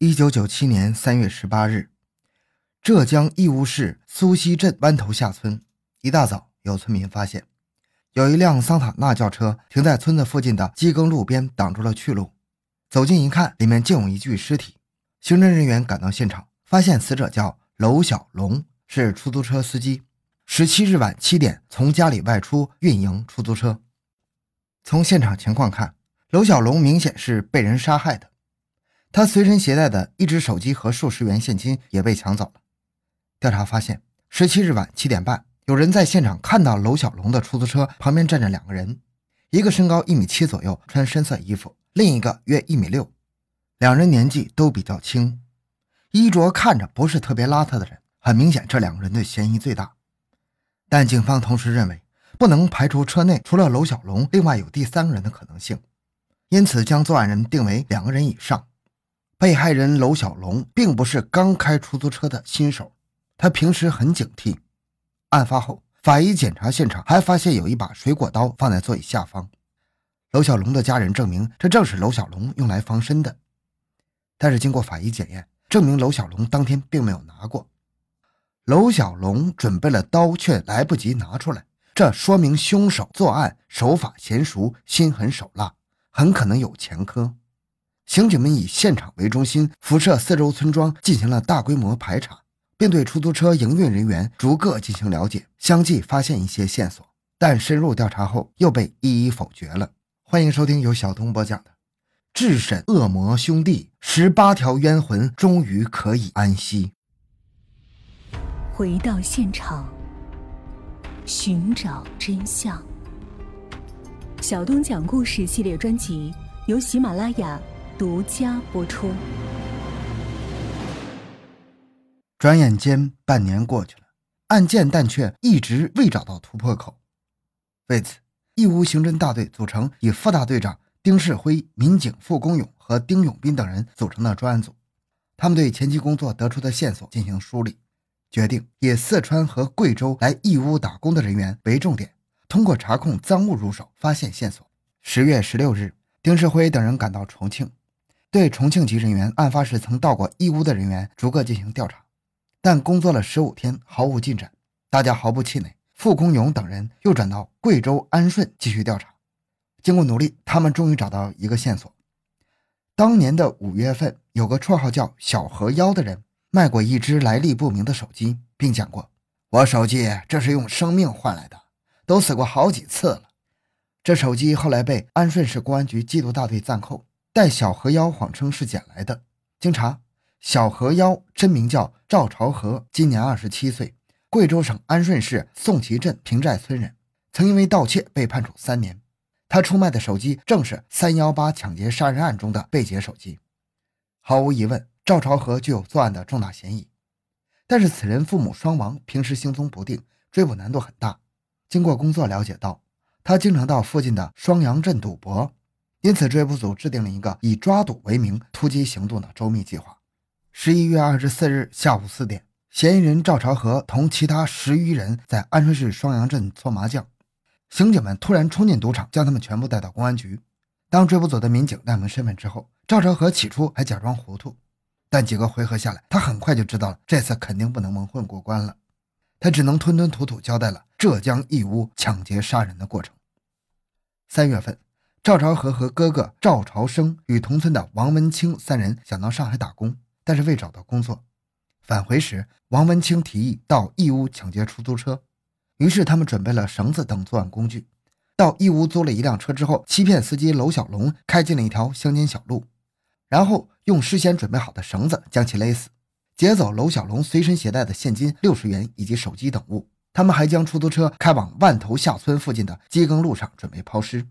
一九九七年三月十八日，浙江义乌市苏溪镇湾头下村，一大早有村民发现，有一辆桑塔纳轿车停在村子附近的机耕路边，挡住了去路。走近一看，里面竟有一具尸体。刑侦人员赶到现场，发现死者叫娄小龙，是出租车司机。十七日晚七点从家里外出运营出租车。从现场情况看，娄小龙明显是被人杀害的。他随身携带的一只手机和数十元现金也被抢走了。调查发现，十七日晚七点半，有人在现场看到娄小龙的出租车旁边站着两个人，一个身高一米七左右，穿深色衣服；另一个约一米六，两人年纪都比较轻，衣着看着不是特别邋遢的人。很明显，这两个人的嫌疑最大。但警方同时认为，不能排除车内除了娄小龙，另外有第三个人的可能性，因此将作案人定为两个人以上。被害人娄小龙并不是刚开出租车的新手，他平时很警惕。案发后，法医检查现场，还发现有一把水果刀放在座椅下方。娄小龙的家人证明，这正是娄小龙用来防身的。但是经过法医检验，证明娄小龙当天并没有拿过。娄小龙准备了刀，却来不及拿出来，这说明凶手作案手法娴熟，心狠手辣，很可能有前科。刑警们以现场为中心，辐射四周村庄进行了大规模排查，并对出租车营运人员逐个进行了解，相继发现一些线索，但深入调查后又被一一否决了。欢迎收听由小东播讲的《智审恶魔兄弟》，十八条冤魂终于可以安息。回到现场，寻找真相。小东讲故事系列专辑由喜马拉雅。独家播出。转眼间半年过去了，案件但却一直未找到突破口。为此，义乌刑侦大队组成以副大队长丁世辉、民警付公勇和丁永斌等人组成的专案组。他们对前期工作得出的线索进行梳理，决定以四川和贵州来义乌打工的人员为重点，通过查控赃物入手，发现线索。十月十六日，丁世辉等人赶到重庆。对重庆籍人员案发时曾到过义乌的人员逐个进行调查，但工作了十五天毫无进展，大家毫不气馁。傅公勇等人又转到贵州安顺继续调查，经过努力，他们终于找到一个线索：当年的五月份，有个绰号叫“小河妖”的人卖过一只来历不明的手机，并讲过：“我手机这是用生命换来的，都死过好几次了。”这手机后来被安顺市公安局缉毒大队暂扣。带小河妖谎称是捡来的。经查，小河妖真名叫赵朝河，今年二十七岁，贵州省安顺市宋旗镇平寨村人，曾因为盗窃被判处三年。他出卖的手机正是三幺八抢劫杀人案中的被劫手机。毫无疑问，赵朝河具有作案的重大嫌疑。但是此人父母双亡，平时行踪不定，追捕难度很大。经过工作了解到，他经常到附近的双阳镇赌博。因此，追捕组制定了一个以抓赌为名突击行动的周密计划。十一月二十四日下午四点，嫌疑人赵朝和同其他十余人在安顺市双阳镇搓麻将，刑警们突然冲进赌场，将他们全部带到公安局。当追捕组的民警亮明身份之后，赵朝和起初还假装糊涂，但几个回合下来，他很快就知道了这次肯定不能蒙混过关了。他只能吞吞吐吐交代了浙江义乌抢劫杀人的过程。三月份。赵朝和和哥哥赵朝生与同村的王文清三人想到上海打工，但是未找到工作。返回时，王文清提议到义乌抢劫出租车，于是他们准备了绳子等作案工具，到义乌租了一辆车之后，欺骗司机娄小龙开进了一条乡间小路，然后用事先准备好的绳子将其勒死，劫走娄小龙随身携带的现金六十元以及手机等物。他们还将出租车开往万头下村附近的机耕路上，准备抛尸。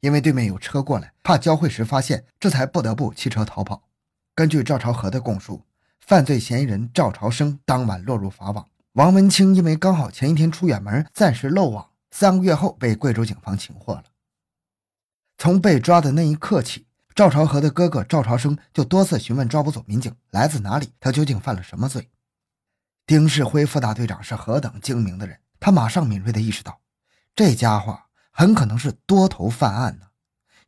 因为对面有车过来，怕交汇时发现，这才不得不弃车逃跑。根据赵朝和的供述，犯罪嫌疑人赵朝生当晚落入法网，王文清因为刚好前一天出远门，暂时漏网，三个月后被贵州警方擒获了。从被抓的那一刻起，赵朝和的哥哥赵朝生就多次询问抓捕组民警来自哪里，他究竟犯了什么罪。丁世辉副大队长是何等精明的人，他马上敏锐地意识到，这家伙。很可能是多头犯案呢，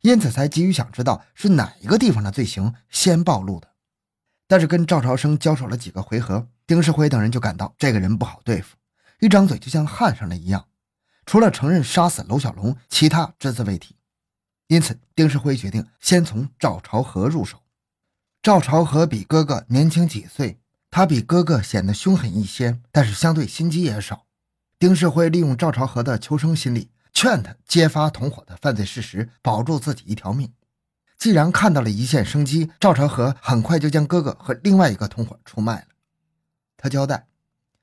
因此才急于想知道是哪一个地方的罪行先暴露的。但是跟赵朝生交手了几个回合，丁世辉等人就感到这个人不好对付，一张嘴就像焊上了一样。除了承认杀死娄小龙，其他只字未提。因此，丁世辉决定先从赵朝和入手。赵朝和比哥哥年轻几岁，他比哥哥显得凶狠一些，但是相对心机也少。丁世辉利用赵朝和的求生心理，劝他揭发同伙的犯罪事实，保住自己一条命。既然看到了一线生机，赵朝和很快就将哥哥和另外一个同伙出卖了。他交代，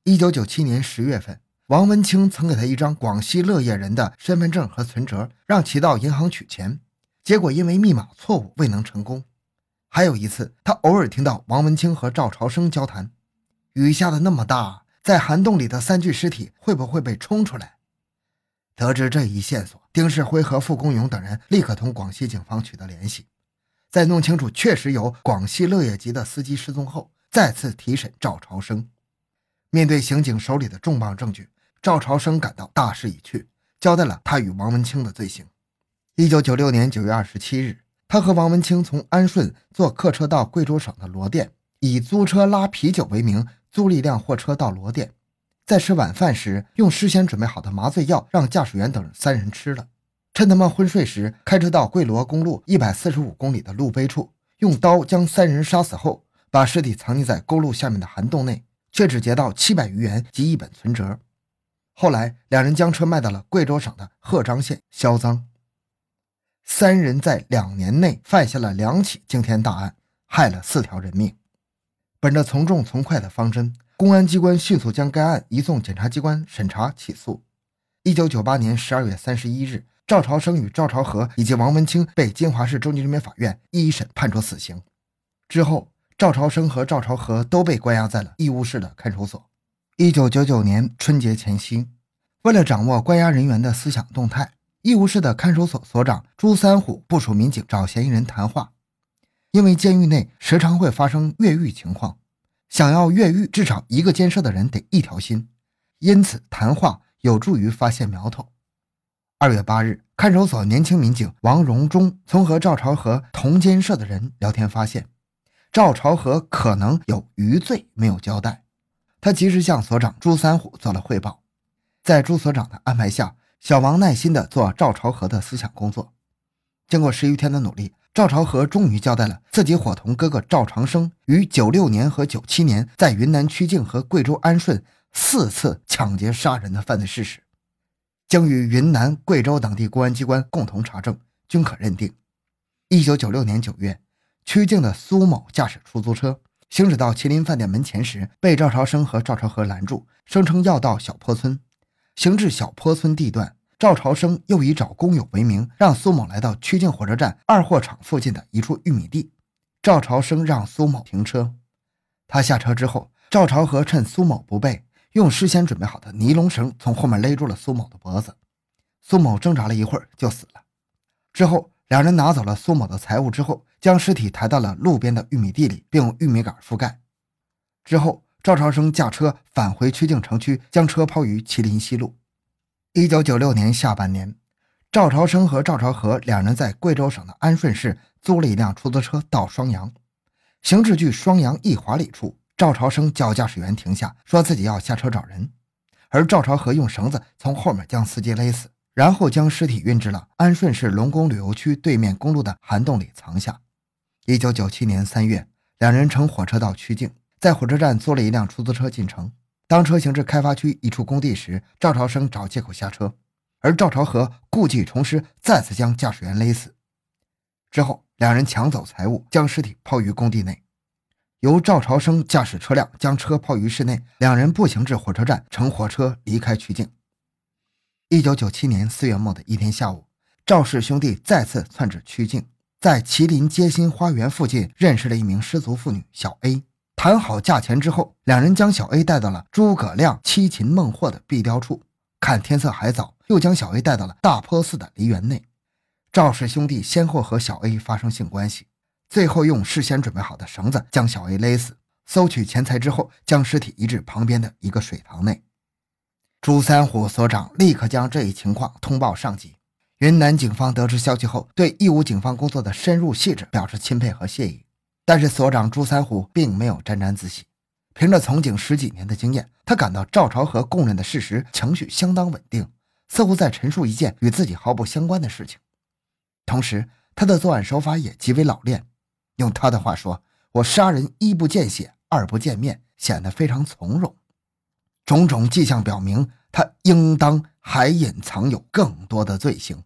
一九九七年十月份，王文清曾给他一张广西乐业人的身份证和存折，让其到银行取钱，结果因为密码错误未能成功。还有一次，他偶尔听到王文清和赵朝生交谈，雨下的那么大。在涵洞里的三具尸体会不会被冲出来？得知这一线索，丁世辉和傅公勇等人立刻同广西警方取得联系，在弄清楚确实有广西乐业籍的司机失踪后，再次提审赵朝生。面对刑警手里的重磅证据，赵朝生感到大势已去，交代了他与王文清的罪行。一九九六年九月二十七日，他和王文清从安顺坐客车到贵州省的罗店，以租车拉啤酒为名。租了一辆货车到罗店，在吃晚饭时，用事先准备好的麻醉药让驾驶员等三人吃了。趁他们昏睡时，开车到贵罗公路一百四十五公里的路碑处，用刀将三人杀死后，把尸体藏匿在沟路下面的涵洞内，却只劫到七百余元及一本存折。后来，两人将车卖到了贵州省的赫章县销赃。三人在两年内犯下了两起惊天大案，害了四条人命。本着从重从快的方针，公安机关迅速将该案移送检察机关审查起诉。一九九八年十二月三十一日，赵朝生与赵朝和以及王文清被金华市中级人民法院一审判处死刑。之后，赵朝生和赵朝和都被关押在了义乌市的看守所。一九九九年春节前夕，为了掌握关押人员的思想动态，义乌市的看守所所长朱三虎部署民警找嫌疑人谈话。因为监狱内时常会发生越狱情况，想要越狱，至少一个监舍的人得一条心，因此谈话有助于发现苗头。二月八日，看守所年轻民警王荣忠从和赵朝和同监舍的人聊天发现，赵朝和可能有余罪没有交代，他及时向所长朱三虎做了汇报。在朱所长的安排下，小王耐心地做赵朝和的思想工作。经过十余天的努力。赵朝和终于交代了自己伙同哥哥赵长生于九六年和九七年在云南曲靖和贵州安顺四次抢劫杀人的犯罪事实，经与云南、贵州等地公安机关共同查证，均可认定。一九九六年九月，曲靖的苏某驾驶出租车行驶到麒麟饭店门前时，被赵朝生和赵朝和拦住，声称要到小坡村。行至小坡村地段。赵朝生又以找工友为名，让苏某来到曲靖火车站二货场附近的一处玉米地。赵朝生让苏某停车，他下车之后，赵朝和趁苏某不备，用事先准备好的尼龙绳从后面勒住了苏某的脖子。苏某挣扎了一会儿就死了。之后，两人拿走了苏某的财物之后，将尸体抬到了路边的玉米地里，并用玉米杆覆盖。之后，赵朝生驾车返回曲靖城区，将车抛于麒麟西路。一九九六年下半年，赵朝生和赵朝和两人在贵州省的安顺市租了一辆出租车到双阳，行至距双阳一华里处，赵朝生叫驾驶员停下，说自己要下车找人，而赵朝和用绳子从后面将司机勒死，然后将尸体运至了安顺市龙宫旅游区对面公路的涵洞里藏下。一九九七年三月，两人乘火车到曲靖，在火车站租了一辆出租车进城。当车行至开发区一处工地时，赵朝生找借口下车，而赵朝和故技重施，再次将驾驶员勒死。之后，两人抢走财物，将尸体抛于工地内，由赵朝生驾驶车辆将车抛于室内，两人步行至火车站，乘火车离开曲靖。一九九七年四月末的一天下午，赵氏兄弟再次窜至曲靖，在麒麟街心花园附近认识了一名失足妇女小 A。谈好价钱之后，两人将小 A 带到了诸葛亮七擒孟获的壁雕处。看天色还早，又将小 A 带到了大坡寺的梨园内。赵氏兄弟先后和小 A 发生性关系，最后用事先准备好的绳子将小 A 勒死。搜取钱财之后，将尸体移至旁边的一个水塘内。朱三虎所长立刻将这一情况通报上级。云南警方得知消息后，对义乌警方工作的深入细致表示钦佩和谢意。但是所长朱三虎并没有沾沾自喜，凭着从警十几年的经验，他感到赵朝和供认的事实，情绪相当稳定，似乎在陈述一件与自己毫不相关的事情。同时，他的作案手法也极为老练。用他的话说：“我杀人一不见血，二不见面，显得非常从容。”种种迹象表明，他应当还隐藏有更多的罪行。